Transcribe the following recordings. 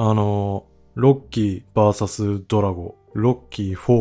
あの、ロッキー VS ドラゴ、ロッキー4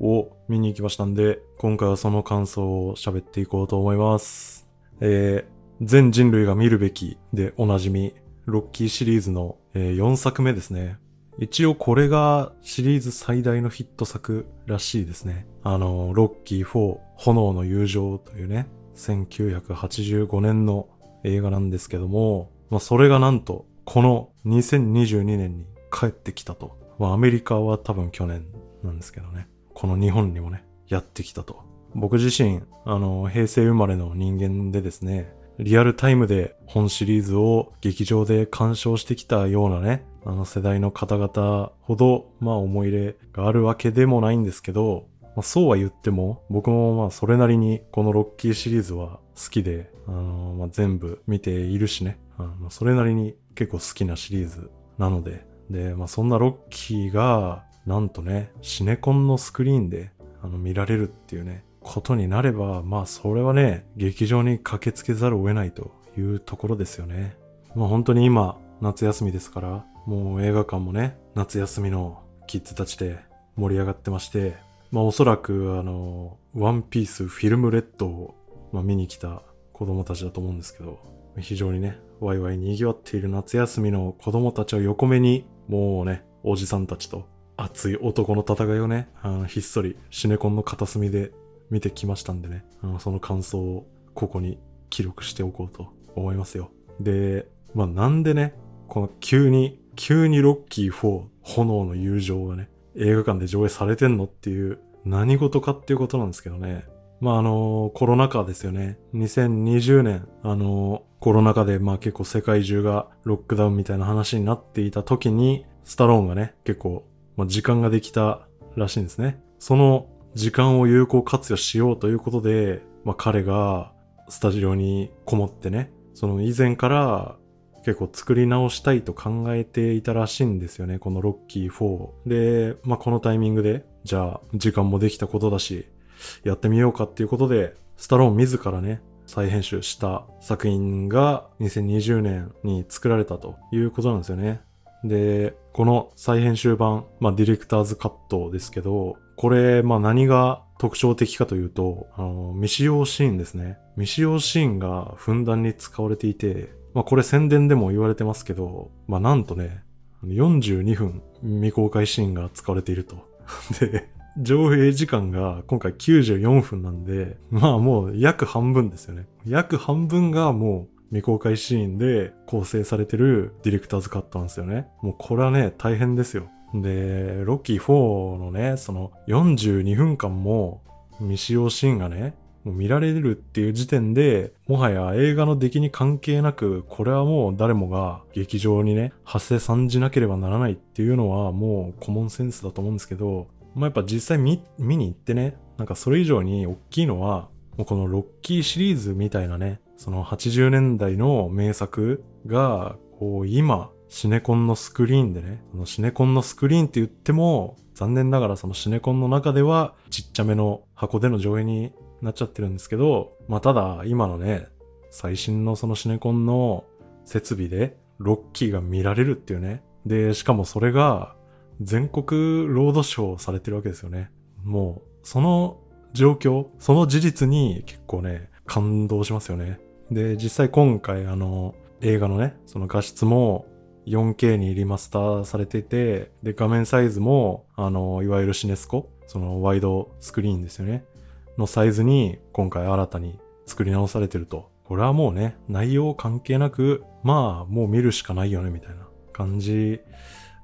を見に行きましたんで、今回はその感想を喋っていこうと思います。えー、全人類が見るべきでおなじみ、ロッキーシリーズの、えー4作目ですね。一応これがシリーズ最大のヒット作らしいですね。あの、ロッキー4、炎の友情というね、1985年の映画なんですけども、まあそれがなんと、この2022年に帰ってきたと。まあアメリカは多分去年なんですけどね。この日本にもね、やってきたと。僕自身、あの、平成生まれの人間でですね、リアルタイムで本シリーズを劇場で鑑賞してきたようなね、あの世代の方々ほど、まあ思い入れがあるわけでもないんですけど、まあ、そうは言っても、僕もまあそれなりにこのロッキーシリーズは好きで、あのまあ、全部見ているしね、あのそれなりに結構好きなシリーズなので、で、まあそんなロッキーが、なんとね、シネコンのスクリーンであの見られるっていうね、ことになれば、まあそれはね、劇場に駆けつけざるを得ないというところですよね。まあ本当に今、夏休みですから、もう映画館もね、夏休みのキッズたちで盛り上がってまして、まあおそらくあの、ワンピースフィルムレッドを、まあ、見に来た子供たちだと思うんですけど、非常にね、ワイワイ賑わっている夏休みの子供たちを横目に、もうね、おじさんたちと熱い男の戦いをね、あのひっそりシネコンの片隅で見てきましたんでね、あのその感想をここに記録しておこうと思いますよ。で、まあなんでね、この急に、急にロッキー4、炎の友情がね、映画館で上映されてんのっていう、何事かっていうことなんですけどね。まああのコロナ禍ですよね。2020年、あのコロナ禍でまあ結構世界中がロックダウンみたいな話になっていた時に、スタローンがね、結構、まあ、時間ができたらしいんですね。その時間を有効活用しようということで、まあ彼がスタジオにこもってね、その以前から結構作り直したいと考えていたらしいんですよね、このロッキー4。で、まあこのタイミングで、じゃあ時間もできたことだし、やってみようかっていうことで、スタローン自らね、再編集した作品が2020年に作られたということなんですよね。で、この再編集版、まあディレクターズカットですけど、これ、まあ何が特徴的かというと、あの、未使用シーンですね。未使用シーンがふんだんに使われていて、まあこれ宣伝でも言われてますけど、まあなんとね、42分未公開シーンが使われていると。で、上映時間が今回94分なんで、まあもう約半分ですよね。約半分がもう未公開シーンで構成されてるディレクターズカットなんですよね。もうこれはね、大変ですよ。で、ロッキー4のね、その42分間も未使用シーンがね、見られるっていう時点で、もはや映画の出来に関係なく、これはもう誰もが劇場にね、発生参じなければならないっていうのはもうコモンセンスだと思うんですけど、まあ、やっぱ実際見、に行ってね、なんかそれ以上に大きいのは、もうこのロッキーシリーズみたいなね、その80年代の名作が、こう今、シネコンのスクリーンでね、そのシネコンのスクリーンって言っても、残念ながらそのシネコンの中ではちっちゃめの箱での上映になっちゃってるんですけど、まあただ今のね、最新のそのシネコンの設備でロッキーが見られるっていうね。で、しかもそれが全国ロードショーされてるわけですよね。もう、その状況、その事実に結構ね、感動しますよね。で、実際今回あの、映画のね、その画質も 4K にリマスターされてて、で、画面サイズも、あの、いわゆるシネスコ、そのワイドスクリーンですよね。のサイズに今回新たに作り直されてると。これはもうね、内容関係なく、まあ、もう見るしかないよね、みたいな感じ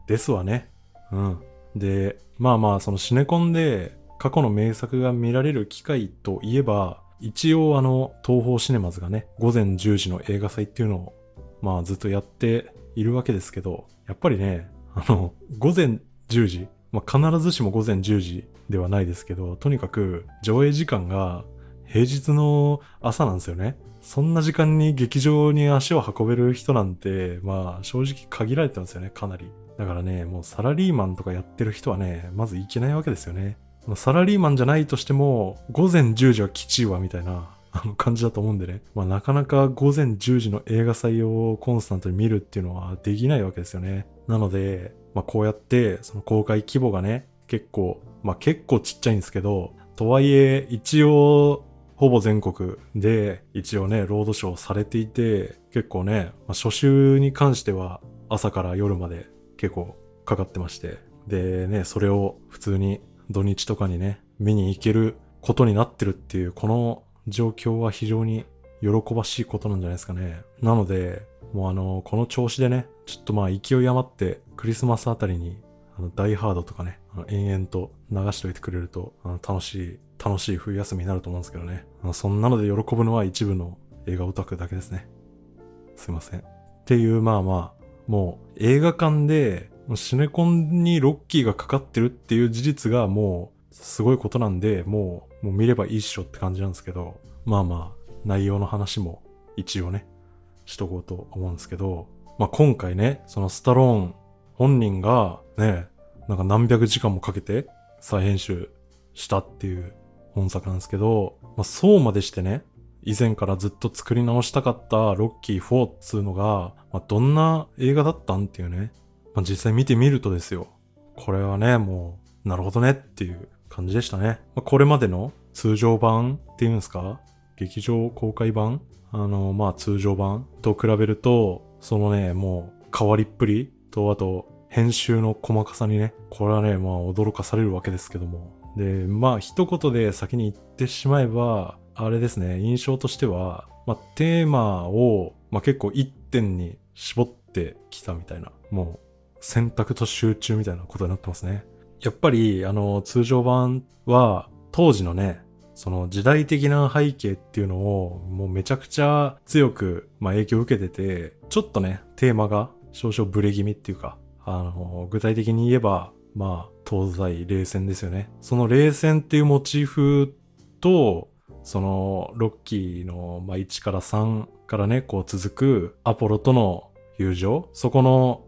ですわね。うん。で、まあまあ、そのシネコンで過去の名作が見られる機会といえば、一応あの、東方シネマズがね、午前10時の映画祭っていうのを、まあずっとやっているわけですけど、やっぱりね、あの、午前10時、まあ必ずしも午前10時ではないですけど、とにかく上映時間が平日の朝なんですよね。そんな時間に劇場に足を運べる人なんて、まあ正直限られてますよね、かなり。だからね、もうサラリーマンとかやってる人はね、まず行けないわけですよね。サラリーマンじゃないとしても、午前10時はきちいわ、みたいな、感じだと思うんでね。まあなかなか午前10時の映画祭をコンスタントに見るっていうのはできないわけですよね。なので、まあこうやってその公開規模がね、結構、まあ結構ちっちゃいんですけど、とはいえ一応ほぼ全国で一応ね、ロードショーされていて、結構ね、まあ、初週に関しては朝から夜まで結構かかってまして、でね、それを普通に土日とかにね、見に行けることになってるっていう、この状況は非常に喜ばしいことなんじゃないですかね。なので、もうあの、この調子でね、ちょっとまあ勢い余ってクリスマスあたりに、あの、ダイハードとかね、あの延々と流しておいてくれると、あの楽しい、楽しい冬休みになると思うんですけどね。そんなので喜ぶのは一部の映画オタクだけですね。すいません。っていう、まあまあ、もう映画館でシネコンにロッキーがかかってるっていう事実がもうすごいことなんで、もう、もう見ればいいっしょって感じなんですけど、まあまあ、内容の話も一応ね、しとこうと思うんですけど、まあ今回ね、そのスタローン本人がね、なんか何百時間もかけて再編集したっていう本作なんですけど、まあそうまでしてね、以前からずっと作り直したかったロッキー4っつうのが、まあ、どんな映画だったんっていうね、まあ、実際見てみるとですよ。これはね、もう、なるほどねっていう感じでしたね。まあ、これまでの通常版っていうんですか劇場公開版あの、まあ通常版と比べると、そのね、もう変わりっぷりと、あと、編集の細かさにね、これはね、まあ驚かされるわけですけども。で、まあ一言で先に言ってしまえば、あれですね、印象としては、まあ、テーマを、まあ、結構一点に絞ってきたみたいな、もう選択と集中みたいなことになってますね。やっぱり、あの、通常版は、当時のね、その時代的な背景っていうのを、もうめちゃくちゃ強く、まあ、影響を受けてて、ちょっとね、テーマが少々ブレ気味っていうか、あの、具体的に言えば、まあ、東西冷戦ですよね。その冷戦っていうモチーフと、そのロッキーの、まあ、1から3からね、こう続くアポロとの友情、そこの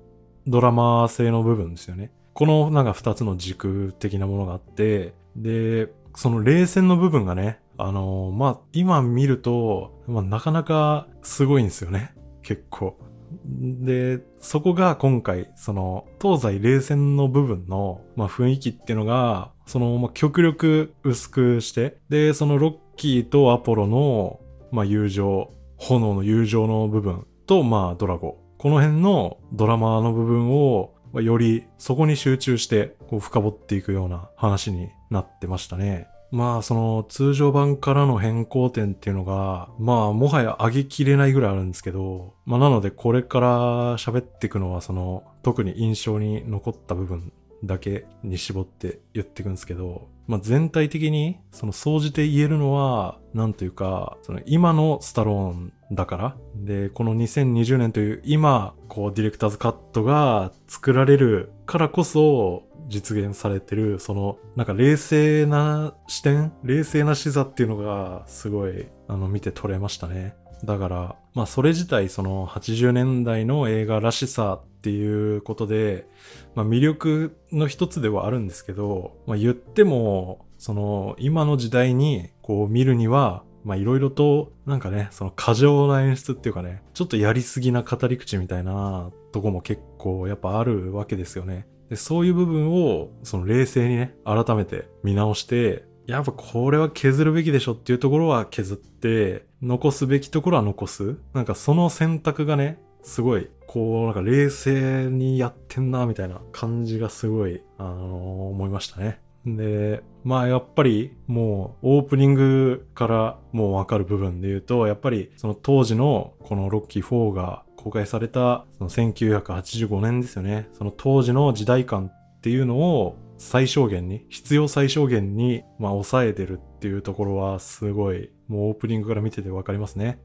ドラマ性の部分ですよね。このなんか2つの軸的なものがあって、で、その冷戦の部分がね、あのー、まあ、今見ると、まあ、なかなかすごいんですよね。結構。で、そこが今回、その、東西冷戦の部分の、まあ、雰囲気っていうのが、その、まあ、極力薄くして、で、そのロッキーとアポロの、まあ、友情、炎の友情の部分と、まあ、ドラゴ。この辺のドラマの部分をま、よりそこに集中して、こう、深掘っていくような話になってましたね。まあ、その通常版からの変更点っていうのが、まあ、もはや上げきれないぐらいあるんですけど、まあ、なのでこれから喋っていくのは、その、特に印象に残った部分だけに絞って言っていくんですけど、まあ、全体的に、その、総じて言えるのは、なんというか、その、今のスタローンだから。で、この2020年という今、こう、ディレクターズカットが作られるからこそ、実現されてる、その、なんか冷静な視点冷静な視座っていうのが、すごい、あの、見て取れましたね。だから、まあそれ自体その80年代の映画らしさっていうことで、まあ魅力の一つではあるんですけど、まあ言っても、その今の時代にこう見るには、まあいろいろとなんかね、その過剰な演出っていうかね、ちょっとやりすぎな語り口みたいなとこも結構やっぱあるわけですよね。でそういう部分をその冷静にね、改めて見直して、やっぱこれは削るべきでしょっていうところは削って、残すべきところは残す。なんかその選択がね、すごい、こう、なんか冷静にやってんな、みたいな感じがすごい、あの、思いましたね。で、まあやっぱりもうオープニングからもうわかる部分で言うと、やっぱりその当時のこのロッキー4が公開されたその1985年ですよね。その当時の時代感っていうのを最小限に、必要最小限に、まあ、抑えてるっていうところはすごい、もうオープニングから見ててわかりますね。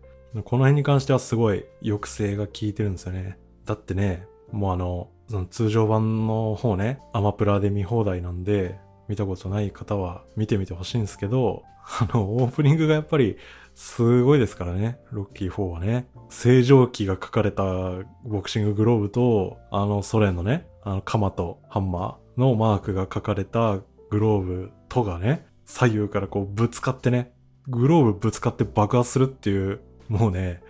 この辺に関してはすごい抑制が効いてるんですよね。だってね、もうあの、その通常版の方ね、アマプラで見放題なんで、見たことない方は見てみてほしいんですけど、あの、オープニングがやっぱりすごいですからね、ロッキー4はね。正常期が書かれたボクシンググローブと、あのソ連のね、あの鎌とハンマー、のマークが書かれたグローブとがね、左右からこうぶつかってね、グローブぶつかって爆発するっていう、もうね、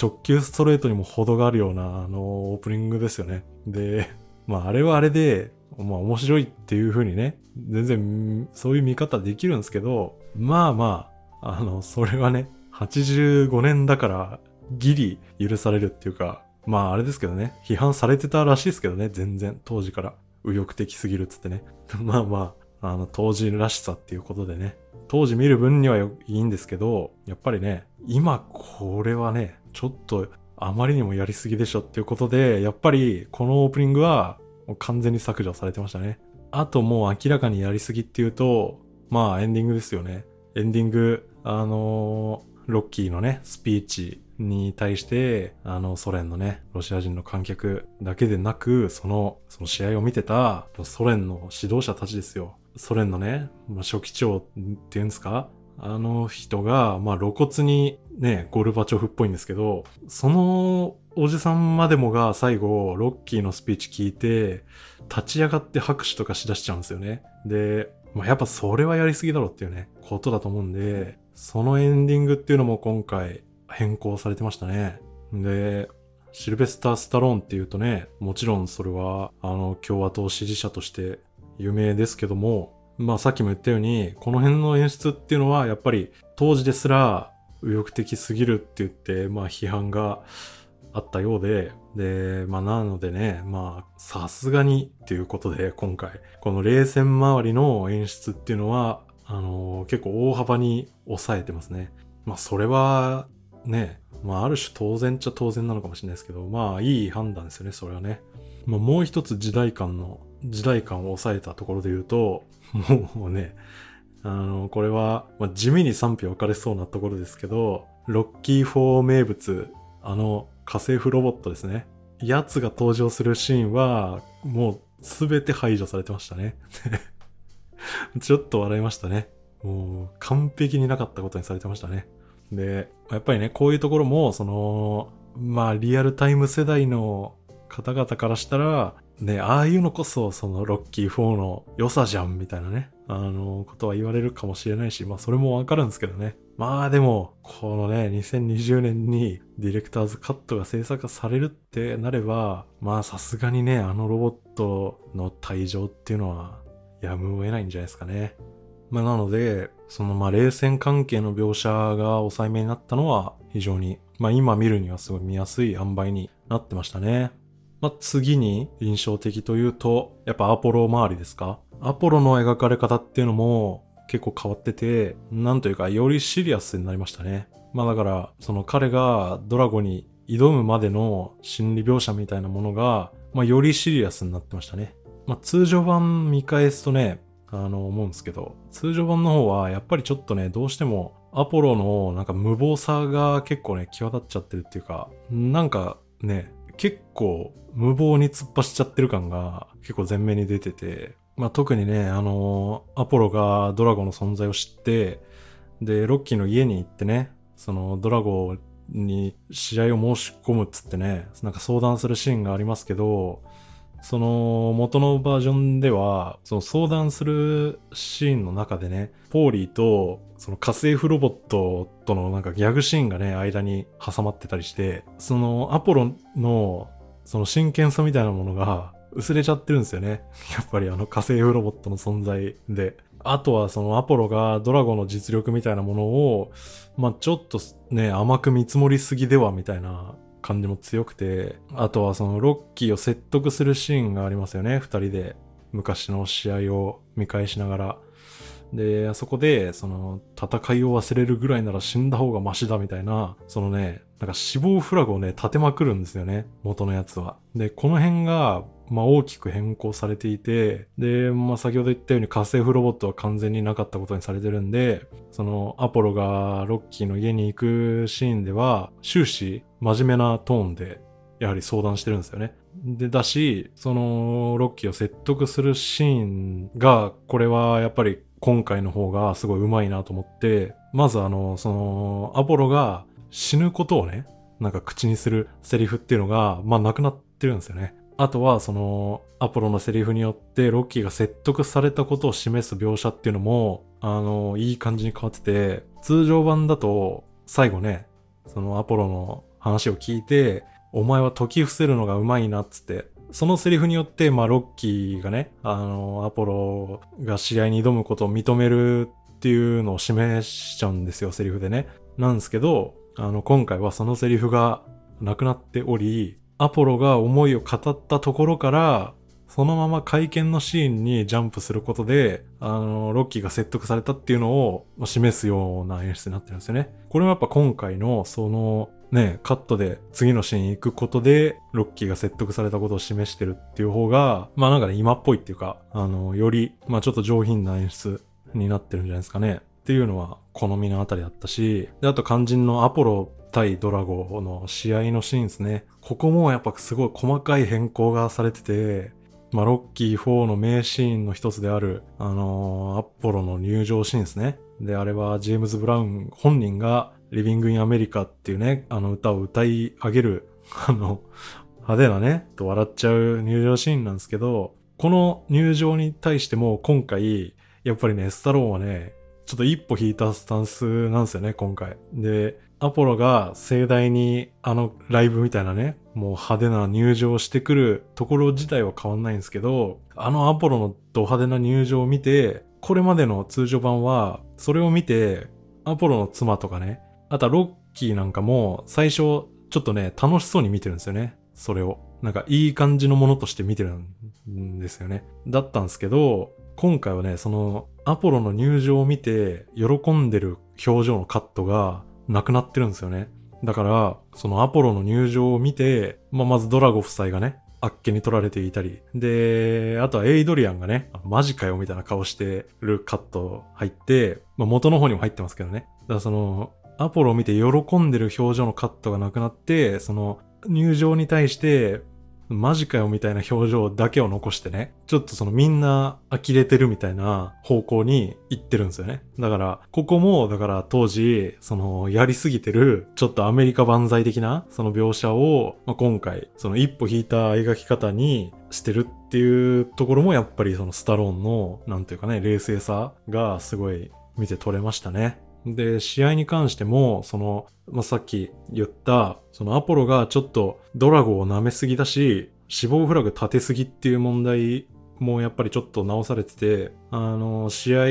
直球ストレートにも程があるような、あの、オープニングですよね。で、まあ、あれはあれで、まあ、面白いっていう風にね、全然、そういう見方できるんですけど、まあまあ、あの、それはね、85年だから、ギリ許されるっていうか、まああれですけどね、批判されてたらしいですけどね、全然、当時から。右翼的すぎるっつってね。まあまあ、あの、当時らしさっていうことでね、当時見る分にはいいんですけど、やっぱりね、今これはね、ちょっとあまりにもやりすぎでしょっていうことで、やっぱりこのオープニングはもう完全に削除されてましたね。あともう明らかにやりすぎっていうと、まあエンディングですよね。エンディング、あのー、ロッキーのね、スピーチに対して、あの、ソ連のね、ロシア人の観客だけでなく、その、その試合を見てたソ連の指導者たちですよ。ソ連のね、まあ、書記長っていうんですか？あの人が、まあ露骨にね、ゴルバチョフっぽいんですけど、そのおじさんまでもが最後、ロッキーのスピーチ聞いて、立ち上がって拍手とかしだしちゃうんですよね。で、まあ、やっぱそれはやりすぎだろっていうね、ことだと思うんで、そのエンディングっていうのも今回変更されてましたね。で、シルベスター・スタローンっていうとね、もちろんそれは、あの、共和党支持者として有名ですけども、まあさっきも言ったように、この辺の演出っていうのはやっぱり当時ですら右翼的すぎるって言って、まあ批判があったようで、で、まあなのでね、まあさすがにっていうことで今回、この冷戦周りの演出っていうのは、あのー、結構大幅に抑えてますね。まあそれはね、まあある種当然っちゃ当然なのかもしれないですけど、まあいい判断ですよね、それはね。まあもう一つ時代感の、時代感を抑えたところで言うと、もうね、あの、これは、まあ、地味に賛否分かれそうなところですけど、ロッキー4名物、あの、家政婦ロボットですね。やつが登場するシーンは、もうすべて排除されてましたね。ちょっと笑いましたね。もう完璧になかったことにされてましたね。で、やっぱりね、こういうところも、その、まあ、リアルタイム世代の方々からしたら、ね、ああいうのこそ、その、ロッキー4の良さじゃん、みたいなね、あの、ことは言われるかもしれないし、まあ、それもわかるんですけどね。まあ、でも、このね、2020年にディレクターズカットが制作されるってなれば、まあ、さすがにね、あのロボットの退場っていうのは、やむを得ないんじゃないですかね。まあ、なので、そのまあ冷戦関係の描写が抑えめになったのは非常に、まあ今見るにはすごい見やすい塩梅になってましたね。まあ次に印象的というと、やっぱアポロ周りですか？アポロの描かれ方っていうのも結構変わってて、なんというかよりシリアスになりましたね。まあだから、その彼がドラゴに挑むまでの心理描写みたいなものが、まあよりシリアスになってましたね。まあ通常版見返すとね、あの、思うんですけど、通常版の方は、やっぱりちょっとね、どうしても、アポロのなんか無謀さが結構ね、際立っちゃってるっていうか、なんかね、結構無謀に突っ走っちゃってる感が結構前面に出てて、まあ特にね、あの、アポロがドラゴンの存在を知って、で、ロッキーの家に行ってね、そのドラゴンに試合を申し込むっつってね、なんか相談するシーンがありますけど、その元のバージョンでは、その相談するシーンの中でね、ポーリーとその家政婦ロボットとのなんかギャグシーンがね、間に挟まってたりして、そのアポロのその真剣さみたいなものが薄れちゃってるんですよね。やっぱりあの家政婦ロボットの存在で。あとはそのアポロがドラゴンの実力みたいなものを、まあ、ちょっとね、甘く見積もりすぎではみたいな感じも強くて、あとはそのロッキーを説得するシーンがありますよね、2人で。昔の試合を見返しながら。で、あそこで、その、戦いを忘れるぐらいなら死んだ方がマシだみたいな、そのね、なんか死亡フラグをね、立てまくるんですよね、元のやつは。で、この辺が、まあ大きく変更されていて、で、まあ先ほど言ったように家政婦ロボットは完全になかったことにされてるんで、そのアポロがロッキーの家に行くシーンでは、終始真面目なトーンで、やはり相談してるんですよね。で、だし、その、ロッキーを説得するシーンが、これはやっぱり今回の方がすごい上手いなと思って、まずあの、その、アポロが死ぬことをね、なんか口にするセリフっていうのが、まあなくなってるんですよね。あとは、その、アポロのセリフによって、ロッキーが説得されたことを示す描写っていうのも、あの、いい感じに変わってて、通常版だと、最後ね、そのアポロの話を聞いて、お前は解き伏せるのがうまいなっつって、そのセリフによって、まあ、ロッキーがね、あの、アポロが試合に挑むことを認めるっていうのを示しちゃうんですよ、セリフでね。なんですけど、あの、今回はそのセリフがなくなっており、アポロが思いを語ったところから、そのまま会見のシーンにジャンプすることで、あの、ロッキーが説得されたっていうのを示すような演出になってるんですよね。これもやっぱ今回の、その、ね、カットで次のシーン行くことで、ロッキーが説得されたことを示してるっていう方が、まあなんかね、今っぽいっていうか、あの、より、まあちょっと上品な演出になってるんじゃないですかね。っていうのは好みのあたりだったし、で、あと肝心のアポロ対ドラゴの試合のシーンですね。ここもやっぱすごい細かい変更がされてて、まあ、ロッキー4の名シーンの一つである、あのー、アポロの入場シーンですね。で、あれはジェームズ・ブラウン本人がリビング・イン・アメリカっていうね、あの歌を歌い上げる、あの、派手なね、と笑っちゃう入場シーンなんですけど、この入場に対しても今回、やっぱりね、スタローンはね、ちょっと一歩引いたスタンスなんですよね、今回。で、アポロが盛大にあのライブみたいなね、もう派手な入場してくるところ自体は変わんないんですけど、あのアポロのド派手な入場を見て、これまでの通常版は、それを見て、アポロの妻とかね、あとはロッキーなんかも最初ちょっとね、楽しそうに見てるんですよね。それを。なんかいい感じのものとして見てるんですよね。だったんですけど、今回はね、そのアポロの入場を見て喜んでる表情のカットが亡くなってるんですよね。だから、そのアポロの入場を見て、まあ、まずドラゴ夫妻がね、あっけに取られていたり。で、あとはエイドリアンがね、マジかよみたいな顔してるカット入って、まあ、元の方にも入ってますけどね。だからその、アポロを見て喜んでる表情のカットがなくなって、その入場に対してマジかよみたいな表情だけを残してね、ちょっとそのみんな呆れてるみたいな方向に行ってるんですよね。だから、ここも、だから当時、そのやりすぎてる、ちょっとアメリカ万歳的な、その描写を、まあ、今回、その一歩引いた描き方にしてるっていうところもやっぱりそのスタローンの、なんていうかね、冷静さがすごい見て取れましたね。で、試合に関しても、その、まあ、さっき言った、そのアポロがちょっとドラゴンを舐めすぎだし、死亡フラグ立てすぎっていう問題もやっぱりちょっと直されてて、あの、試合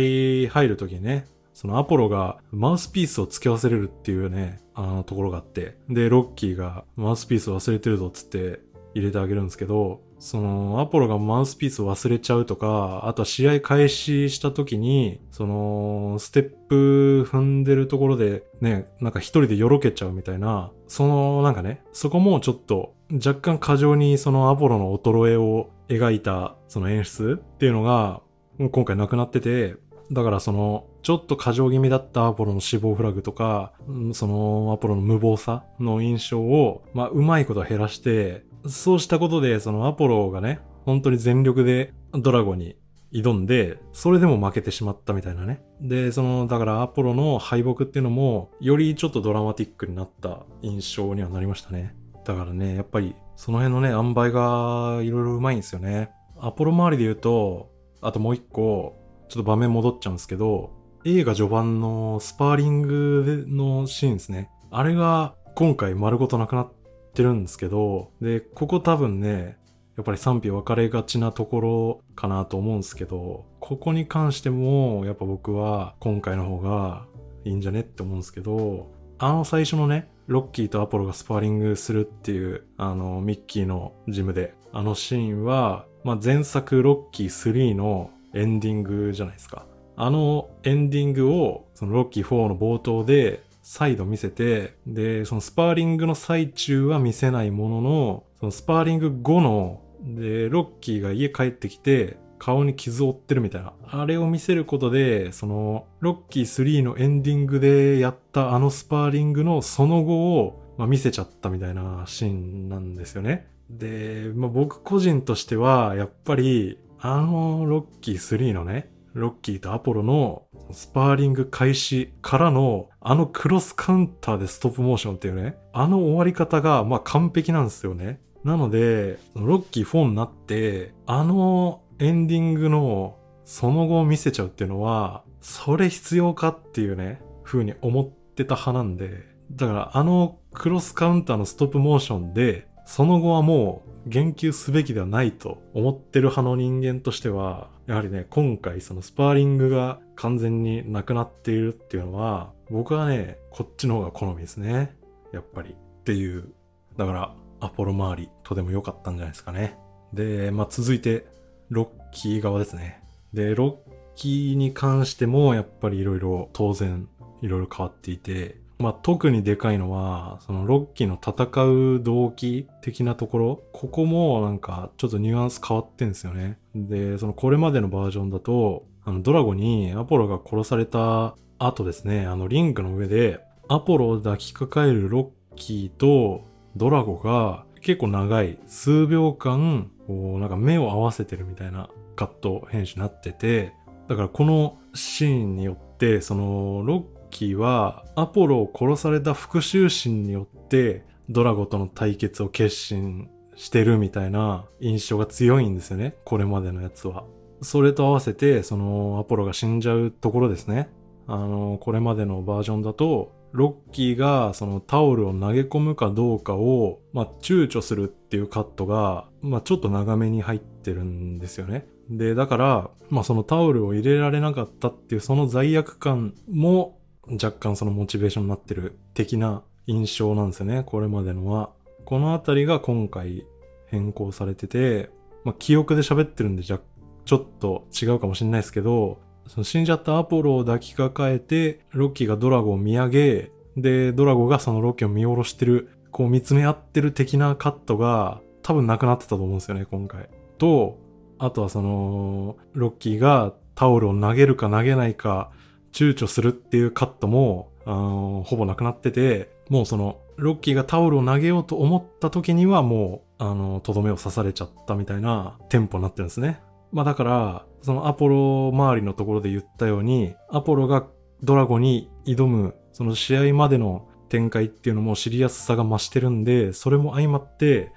入るときにね、そのアポロがマウスピースを付け忘れるっていうね、あのところがあって、で、ロッキーがマウスピース忘れてるぞっつって入れてあげるんですけど、その、アポロがマウスピースを忘れちゃうとか、あとは試合開始した時に、その、ステップ踏んでるところでね、なんか一人でよろけちゃうみたいな、その、なんかね、そこもちょっと、若干過剰にそのアポロの衰えを描いた、その演出っていうのが、今回なくなってて、だからその、ちょっと過剰気味だったアポロの死亡フラグとか、そのアポロの無謀さの印象を、まあ、うまいこと減らして、そうしたことで、そのアポロがね、本当に全力でドラゴンに挑んで、それでも負けてしまったみたいなね。で、その、だからアポロの敗北っていうのも、よりちょっとドラマティックになった印象にはなりましたね。だからね、やっぱり、その辺のね、塩梅がいろいろうまいんですよね。アポロ周りで言うと、あともう一個、ちょっと場面戻っちゃうんですけど、映画序盤のスパーリングのシーンですね。あれが今回丸ごとなくなっってるんですけど、で、ここ多分ね、やっぱり賛否分かれがちなところかなと思うんですけど、ここに関しても、やっぱ僕は今回の方がいいんじゃねって思うんですけど、あの最初のね、ロッキーとアポロがスパーリングするっていう、あの、ミッキーのジムで、あのシーンは、まあ、前作ロッキー3のエンディングじゃないですか。あのエンディングを、そのロッキー4の冒頭で再度見せて、で、そのスパーリングの最中は見せないものの、そのスパーリング後の、で、ロッキーが家帰ってきて、顔に傷を負ってるみたいな。あれを見せることで、その、ロッキー3のエンディングでやったあのスパーリングのその後を、まあ、見せちゃったみたいなシーンなんですよね。で、まあ、僕個人としては、やっぱり、あのロッキー3のね、ロッキーとアポロのスパーリング開始からのあのクロスカウンターでストップモーションっていうね、あの終わり方がまあ完璧なんですよね。なので、ロッキー4になって、あのエンディングのその後を見せちゃうっていうのは、それ必要かっていうね、風に思ってた派なんで、だからあのクロスカウンターのストップモーションで、その後はもう言及すべきではないと思ってる派の人間としては、やはりね、今回そのスパーリングが完全になくなっているっていうのは、僕はね、こっちの方が好みですね。やっぱり。っていう。だから、アポロ周り、とても良かったんじゃないですかね。で、まあ続いて、ロッキー側ですね。で、ロッキーに関しても、やっぱり色々当然、色々変わっていて、まあ、特にでかいのは、そのロッキーの戦う動機的なところ、ここもなんかちょっとニュアンス変わってんですよね。で、そのこれまでのバージョンだと、あのドラゴにアポロが殺された後ですね、あのリンクの上でアポロを抱きかかえるロッキーとドラゴが結構長い数秒間、こうなんか目を合わせてるみたいなカット編集になってて、だからこのシーンによって、そのロッキーはアポロを殺された復讐心によってドラゴとの対決を決心してるみたいな印象が強いんですよね。これまでのやつは。それと合わせて、そのアポロが死んじゃうところですね。あの、これまでのバージョンだと、ロッキーがそのタオルを投げ込むかどうかを、まあ、躊躇するっていうカットが、まあ、ちょっと長めに入ってるんですよね。で、だから、まあ、そのタオルを入れられなかったっていうその罪悪感も若干そのモチベーションになってる的な印象なんですよね、これまでのは。このあたりが今回変更されてて、まあ、記憶で喋ってるんでじゃ、ちょっと違うかもしれないですけど、その死んじゃったアポロを抱きかかえて、ロッキーがドラゴを見上げ、で、ドラゴがそのロッキーを見下ろしてる、こう見つめ合ってる的なカットが多分なくなってたと思うんですよね、今回。と、あとはその、ロッキーがタオルを投げるか投げないか躊躇するっていうカットも、あのほぼなくなってて、もうその、ロッキーがタオルを投げようと思った時にはもう、あの、とどめを刺されちゃったみたいなテンポになってるんですね。まあだから、そのアポロ周りのところで言ったように、アポロがドラゴに挑む、その試合までの展開っていうのも知りやすさが増してるんで、それも相まって、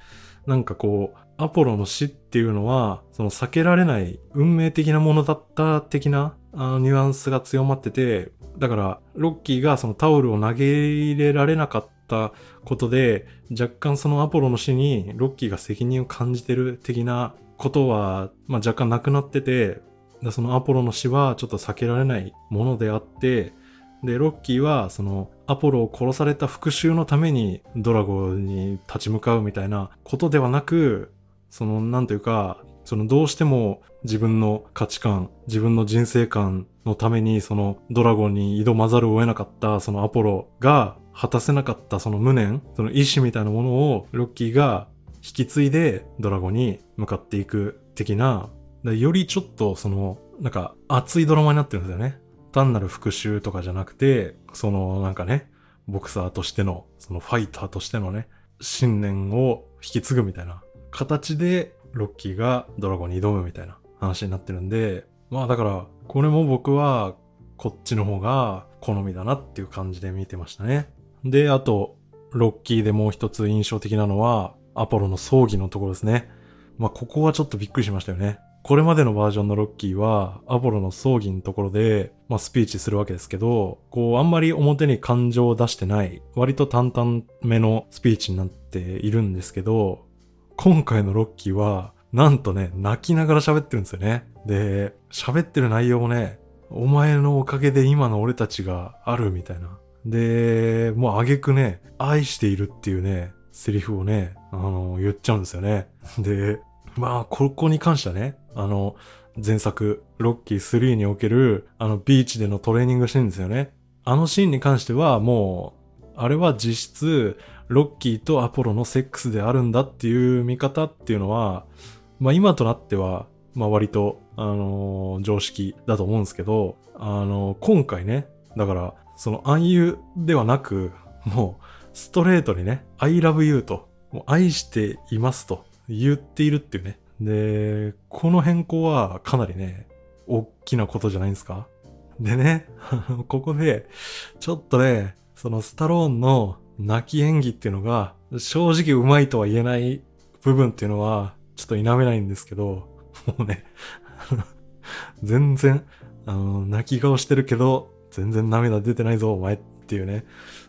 なんかこう、アポロの死っていうのは、その避けられない運命的なものだった的なあニュアンスが強まってて、だから、ロッキーがそのタオルを投げ入れられなかったことで、若干そのアポロの死にロッキーが責任を感じてる的なことは、まあ、若干なくなってて、そのアポロの死はちょっと避けられないものであって、で、ロッキーはそのアポロを殺された復讐のためにドラゴンに立ち向かうみたいなことではなく、その、なんというか、そのどうしても自分の価値観、自分の人生観のためにそのドラゴンに挑まざるを得なかったそのアポロが果たせなかったその無念、その意志みたいなものをロッキーが引き継いでドラゴンに向かっていく的な、よりちょっとその、なんか熱いドラマになってるんですよね。単なる復讐とかじゃなくて、そのなんかね、ボクサーとしての、そのファイターとしてのね、信念を引き継ぐみたいな形でロッキーがドラゴンに挑むみたいな話になってるんで、まあだから、これも僕はこっちの方が好みだなっていう感じで見てましたね。で、あと、ロッキーでもう一つ印象的なのは、アポロの葬儀のところですね。まあここはちょっとびっくりしましたよね。これまでのバージョンのロッキーは、アポロの葬儀のところで、まあスピーチするわけですけど、こうあんまり表に感情を出してない、割と淡々めのスピーチになっているんですけど、今回のロッキーは、なんとね、泣きながら喋ってるんですよね。で、喋ってる内容もね、お前のおかげで今の俺たちがあるみたいな。で、もうあげくね、愛しているっていうね、セリフをね、あの、言っちゃうんですよね。で、まあ、ここに関してはね、あの、前作、ロッキー3における、あの、ビーチでのトレーニングシーンですよね。あのシーンに関しては、もう、あれは実質、ロッキーとアポロのセックスであるんだっていう見方っていうのは、まあ今となっては、まあ割と、あのー、常識だと思うんですけど、あのー、今回ね、だから、その暗喩ではなく、もう、ストレートにね、I love you と、もう愛していますと言っているっていうね。で、この変更はかなりね、大きなことじゃないんですか？でね、ここで、ちょっとね、そのスタローンの泣き演技っていうのが、正直うまいとは言えない部分っていうのは、ちょっと否めないんですけど、もうね 全然、あの、泣き顔してるけど、全然涙出てないぞ、お前っていうね、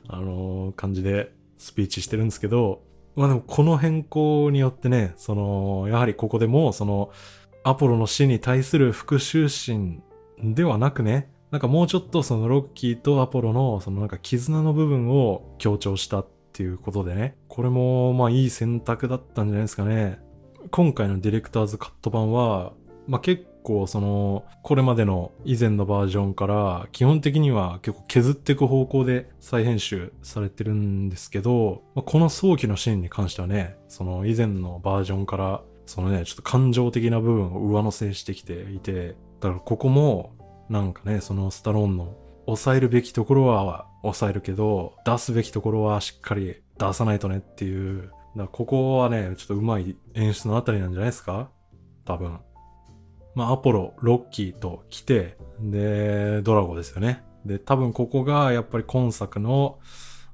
あの感じでスピーチしてるんですけど、まあでもこの変更によってね、その、やはりここでも、その、アポロの死に対する復讐心ではなくね、なんかもうちょっとそのロッキーとアポロのそのなんか絆の部分を強調したっていうことでね、これもまあいい選択だったんじゃないですかね。今回のディレクターズカット版は、まあ結構その、これまでの以前のバージョンから基本的には結構削っていく方向で再編集されてるんですけど、まあ、この早期のシーンに関してはね、その以前のバージョンからそのね、ちょっと感情的な部分を上乗せしてきていて、だからここもなんかね、そのスタローンの抑えるべきところは抑えるけど、出すべきところはしっかり出さないとねっていう、だここはね、ちょっと上手い演出のあたりなんじゃないですか？多分。まあ、アポロ、ロッキーと来て、で、ドラゴですよね。で、多分ここがやっぱり今作の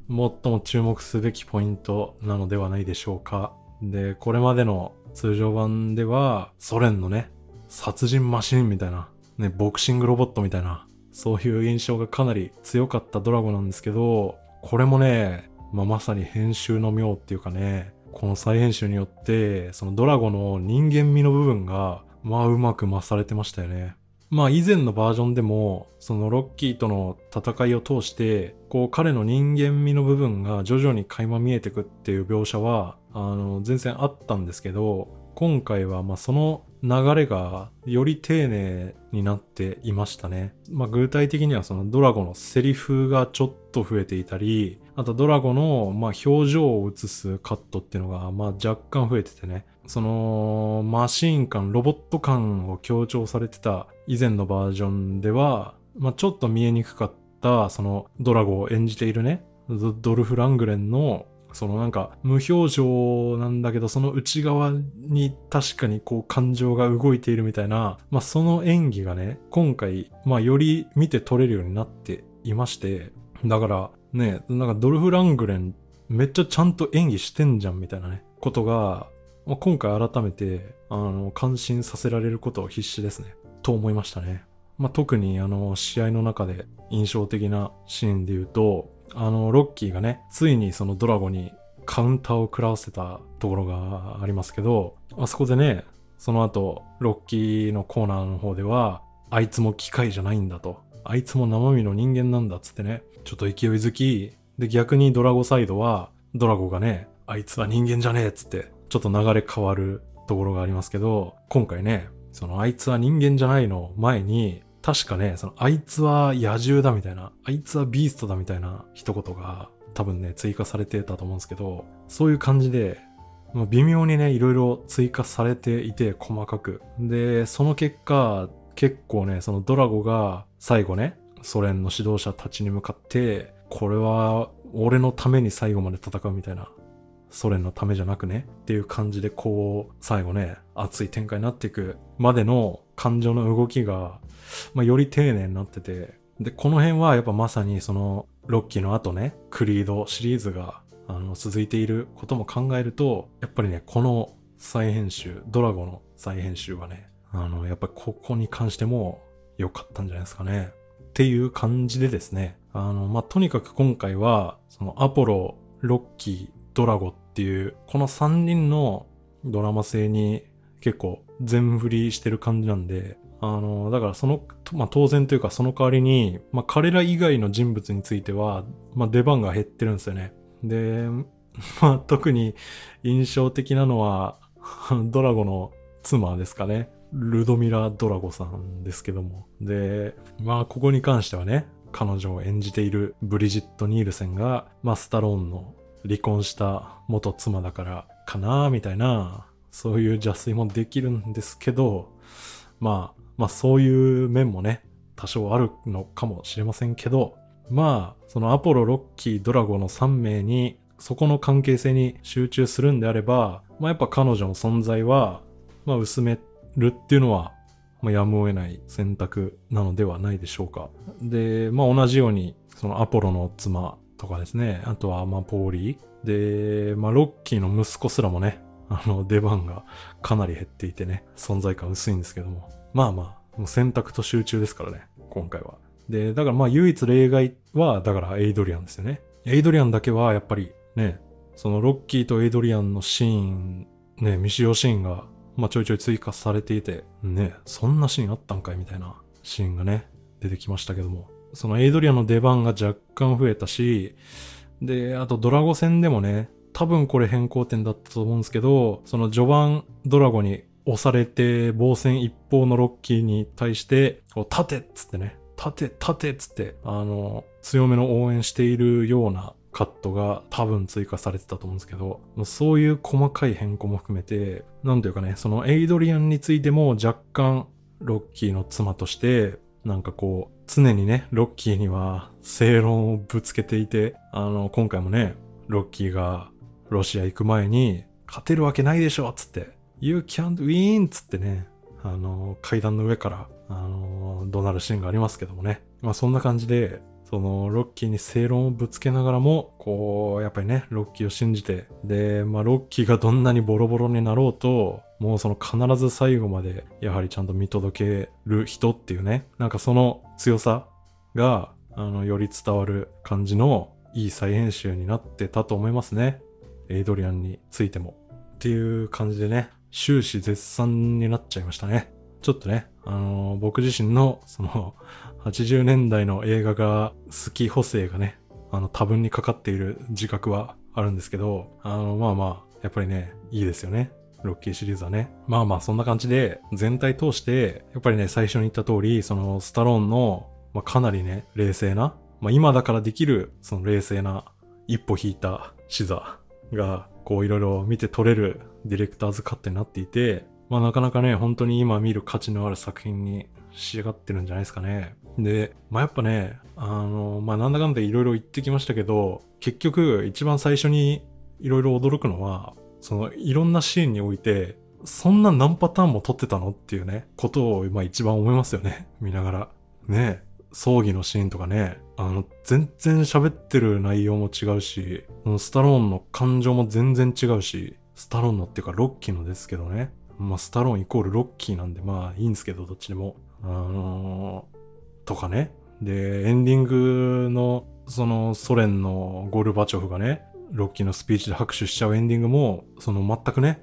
最も注目すべきポイントなのではないでしょうか。で、これまでの通常版では、ソ連のね、殺人マシンみたいな、ね、ボクシングロボットみたいな、そういう印象がかなり強かったドラゴなんですけど、これもね、まあ、まさに編集の妙っていうかね、この再編集によって、そのドラゴの人間味の部分が、まあうまく増されてましたよね。まあ以前のバージョンでも、そのロッキーとの戦いを通して、こう彼の人間味の部分が徐々に垣間見えてくっていう描写は、あの、全然あったんですけど、今回はまその流れがより丁寧になっていましたね。まあ具体的にはそのドラゴのセリフがちょっと増えていたり、あとドラゴのま表情を映すカットっていうのがま若干増えててね。そのマシン感、ロボット感を強調されてた以前のバージョンでは、まあちょっと見えにくかったそのドラゴを演じているね、ドルフ・ラングレンのそのなんか無表情なんだけどその内側に確かにこう感情が動いているみたいな、まあその演技がね、今回まあより見て取れるようになっていまして、だからね、なんかドルフ・ラングレンめっちゃちゃんと演技してんじゃんみたいなね、ことが、まあ、今回改めてあの感心させられることを必死ですね。と思いましたね。まあ、特にあの試合の中で印象的なシーンで言うと、あのロッキーがね、ついにそのドラゴにカウンターを食らわせたところがありますけど、あそこでね、その後、ロッキーのコーナーの方では、あいつも機械じゃないんだと。あいつも生身の人間なんだっつってね、ちょっと勢いづき、で逆にドラゴサイドは、ドラゴがね、あいつは人間じゃねえっつって、ちょっと流れ変わるところがありますけど、今回ね、そのあいつは人間じゃないの前に、確かね、そのあいつは野獣だみたいな、あいつはビーストだみたいな一言が多分ね、追加されてたと思うんですけど、そういう感じで、まあ微妙にね、いろいろ追加されていて、細かく。で、その結果、結構ね、そのドラゴが最後ね、ソ連の指導者たちに向かって、これは俺のために最後まで戦うみたいな、ソ連のためじゃなくね、っていう感じでこう、最後ね、熱い展開になっていくまでの感情の動きが、まあ、より丁寧になってて、で、この辺はやっぱまさにその、ロッキーの後ね、クリードシリーズが、あの、続いていることも考えると、やっぱりね、この再編集、ドラゴの再編集はね、あの、やっぱここに関しても良かったんじゃないですかね。っていう感じでですね、あの、まあ、とにかく今回は、そのアポロ、ロッキー、ドラゴっていう、この3人のドラマ性に結構全振りしてる感じなんで、あの、だからその、まあ、当然というかその代わりに、まあ、彼ら以外の人物については、まあ、出番が減ってるんですよね。で、まあ、特に印象的なのは、ドラゴの妻ですかね。ルドミラ・ドラゴさんですけども。で、まあ、ここに関してはね、彼女を演じているブリジット・ニールセンが、まあ、スタローンの離婚した元妻だからかな、みたいな、そういう邪推もできるんですけど、まあ、まあそういう面もね、多少あるのかもしれませんけど、まあ、そのアポロ、ロッキー、ドラゴの3名に、そこの関係性に集中するんであれば、まあやっぱ彼女の存在は、まあ薄めるっていうのは、まあやむを得ない選択なのではないでしょうか。で、まあ同じように、そのアポロの妻とかですね、あとはまあポーリー、で、まあロッキーの息子すらもね、あの出番がかなり減っていてね、存在感薄いんですけども。まあまあ、もう選択と集中ですからね、今回は。で、だからまあ唯一例外は、だからエイドリアンですよね。エイドリアンだけはやっぱりね、そのロッキーとエイドリアンのシーン、ね、未使用シーンが、まあちょいちょい追加されていて、ね、そんなシーンあったんかいみたいなシーンがね、出てきましたけども。そのエイドリアンの出番が若干増えたし、で、あとドラゴ戦でもね、多分これ変更点だったと思うんですけど、その序盤ドラゴに押されて、防戦一方のロッキーに対して、こう立てっつってね、立て、立てっつって、あの、強めの応援しているようなカットが多分追加されてたと思うんですけど、そういう細かい変更も含めて、なんというかね、そのエイドリアンについても若干ロッキーの妻として、なんかこう、常にね、ロッキーには正論をぶつけていて、あの、今回もね、ロッキーがロシア行く前に、勝てるわけないでしょつって、You can't win! つってね、あの、階段の上から、あの、怒鳴るシーンがありますけどもね。まあそんな感じで、その、ロッキーに正論をぶつけながらも、こう、やっぱりね、ロッキーを信じて、で、まあロッキーがどんなにボロボロになろうと、もうその必ず最後まで、やはりちゃんと見届ける人っていうね、なんかその強さが、あの、より伝わる感じのいい再編集になってたと思いますね。エイドリアンについても。っていう感じでね、終始絶賛になっちゃいましたね。ちょっとね、あのー、僕自身の、その、80年代の映画が好き補正がね、あの、多分にかかっている自覚はあるんですけど、あの、まあまあ、やっぱりね、いいですよね。ロッキーシリーズはね。まあまあそんな感じで、全体通して、やっぱりね、最初に言った通り、そのスタローンの、まあかなりね、冷静な、まあ今だからできる、その冷静な、一歩引いた視座が、こういろいろ見て撮れるディレクターズカットになっていて、まあなかなかね、本当に今見る価値のある作品に仕上がってるんじゃないですかね。で、まあやっぱね、あの、まあなんだかんだいろいろ言ってきましたけど、結局一番最初にいろいろ驚くのは、そのいろんなシーンにおいて、そんな何パターンも撮ってたのっていうね、ことをまあ一番思いますよね。見ながら。ね葬儀のシーンとかね、あの、全然喋ってる内容も違うし、スタローンの感情も全然違うし、スタローンのっていうかロッキーのですけどね。まあ、スタローンイコールロッキーなんで、まあいいんですけど、どっちでも。あのー、とかね。で、エンディングの、そのソ連のゴルバチョフがね、ロッキーのスピーチで拍手しちゃうエンディングも、その全くね、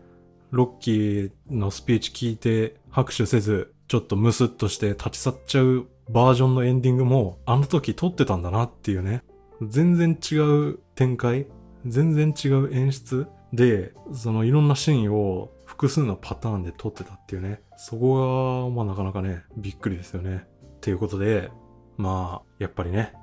ロッキーのスピーチ聞いて拍手せず、ちょっとムスッとして立ち去っちゃうバージョンのエンディングも、あの時撮ってたんだなっていうね。全然違う展開全然違う演出で、そのいろんなシーンを複数のパターンで撮ってたっていうね。そこが、まあなかなかね、びっくりですよね。っていうことで、まあ、やっぱりね、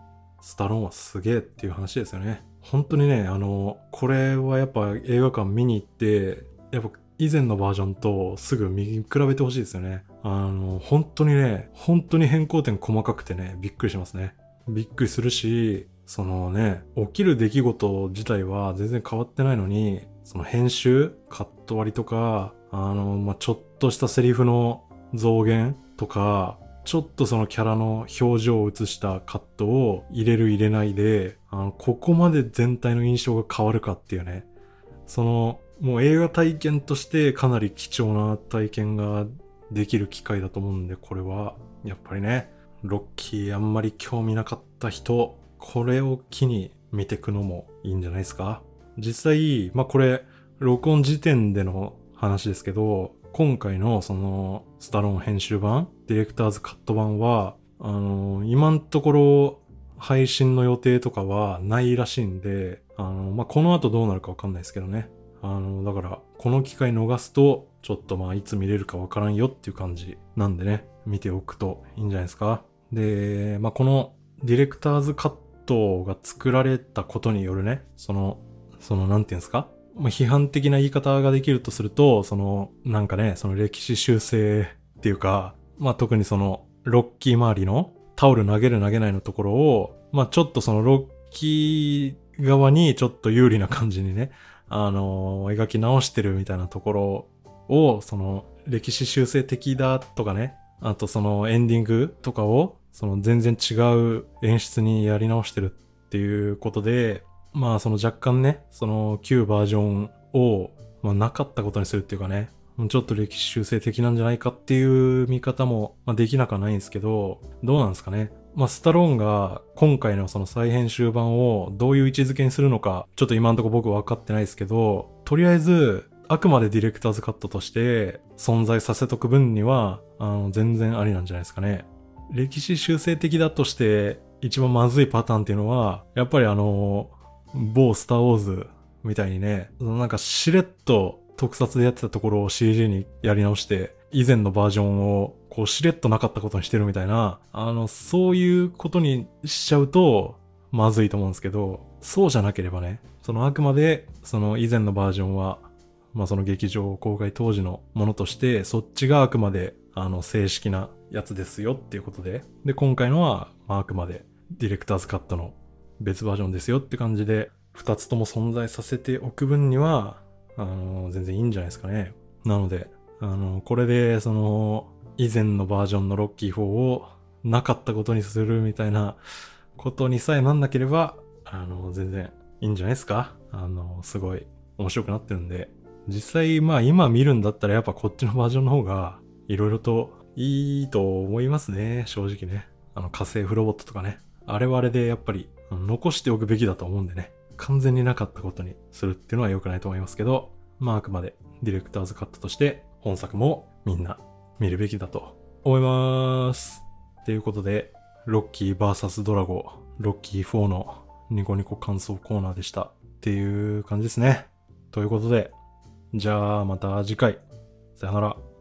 スタローンはすげえっていう話ですよね。本当にね、あの、これはやっぱ映画館見に行って、やっぱ以前のバージョンとすぐ見比べてほしいですよね。あの、本当にね、本当に変更点細かくてね、びっくりしますね。びっくりするし、そのね、起きる出来事自体は全然変わってないのに、その編集、カット割りとか、あの、まあ、ちょっとしたセリフの増減とか、ちょっとそのキャラの表情を映したカットを入れる入れないで、あの、ここまで全体の印象が変わるかっていうね。その、もう映画体験としてかなり貴重な体験ができる機会だと思うんで、これは、やっぱりね、ロッキーあんまり興味なかった人、これを機に見ていくのもいいんじゃないですか？実際、まあこれ、録音時点での話ですけど、今回のその、スタローン編集版、ディレクターズカット版は、あの、今んところ、配信の予定とかはないらしいんで、あの、まあ、この後どうなるかわかんないですけどね。あの、だから、この機会逃すと、ちょっとまあ、いつ見れるかわからんよっていう感じなんでね、見ておくといいんじゃないですか。で、まあ、このディレクターズカットが作られたことによるね、その、その、なんていうんですか？ま、批判的な言い方ができるとすると、その、なんかね、その歴史修正っていうか、まあ、特にその、ロッキー周りのタオル投げる投げないのところを、まあ、ちょっとそのロッキー側にちょっと有利な感じにね、あのー、描き直してるみたいなところを、その、歴史修正的だとかね、あとそのエンディングとかを、その全然違う演出にやり直してるっていうことで、まあその若干ね、その旧バージョンを、まあ、なかったことにするっていうかね、ちょっと歴史修正的なんじゃないかっていう見方も、まあ、できなくはないんですけど、どうなんですかね。まあ、スタローンが今回のその再編集版をどういう位置づけにするのか、ちょっと今んとこ僕分かってないですけど、とりあえず、あくまでディレクターズカットとして存在させとく分には、あの、全然ありなんじゃないですかね。歴史修正的だとして一番まずいパターンっていうのは、やっぱりあの、某スターウォーズみたいにね、なんかしれっと特撮でやってたところを CG にやり直して、以前のバージョンをこうしれっとなかったことにしてるみたいな、あの、そういうことにしちゃうと、まずいと思うんですけど、そうじゃなければね、そのあくまで、その以前のバージョンは、まあその劇場公開当時のものとして、そっちがあくまで、あの、正式なやつですよっていうことで、で、今回のは、まあくまで、ディレクターズカットの別バージョンですよって感じで、二つとも存在させておく分には、あの、全然いいんじゃないですかね。なので、あの、これで、その、以前のバージョンのロッキー4をなかったことにするみたいなことにさえなんなければ、あの、全然いいんじゃないですかあの、すごい面白くなってるんで。実際、まあ今見るんだったらやっぱこっちのバージョンの方が色々といいと思いますね。正直ね。あの火星フロボットとかね。あれはあれでやっぱり残しておくべきだと思うんでね。完全になかったことにするっていうのは良くないと思いますけど、まああくまでディレクターズカットとして本作もみんな見るべきだと思います。ということで、ロッキー VS ドラゴン、ロッキー4のニコニコ感想コーナーでした。っていう感じですね。ということで、じゃあまた次回。さよなら。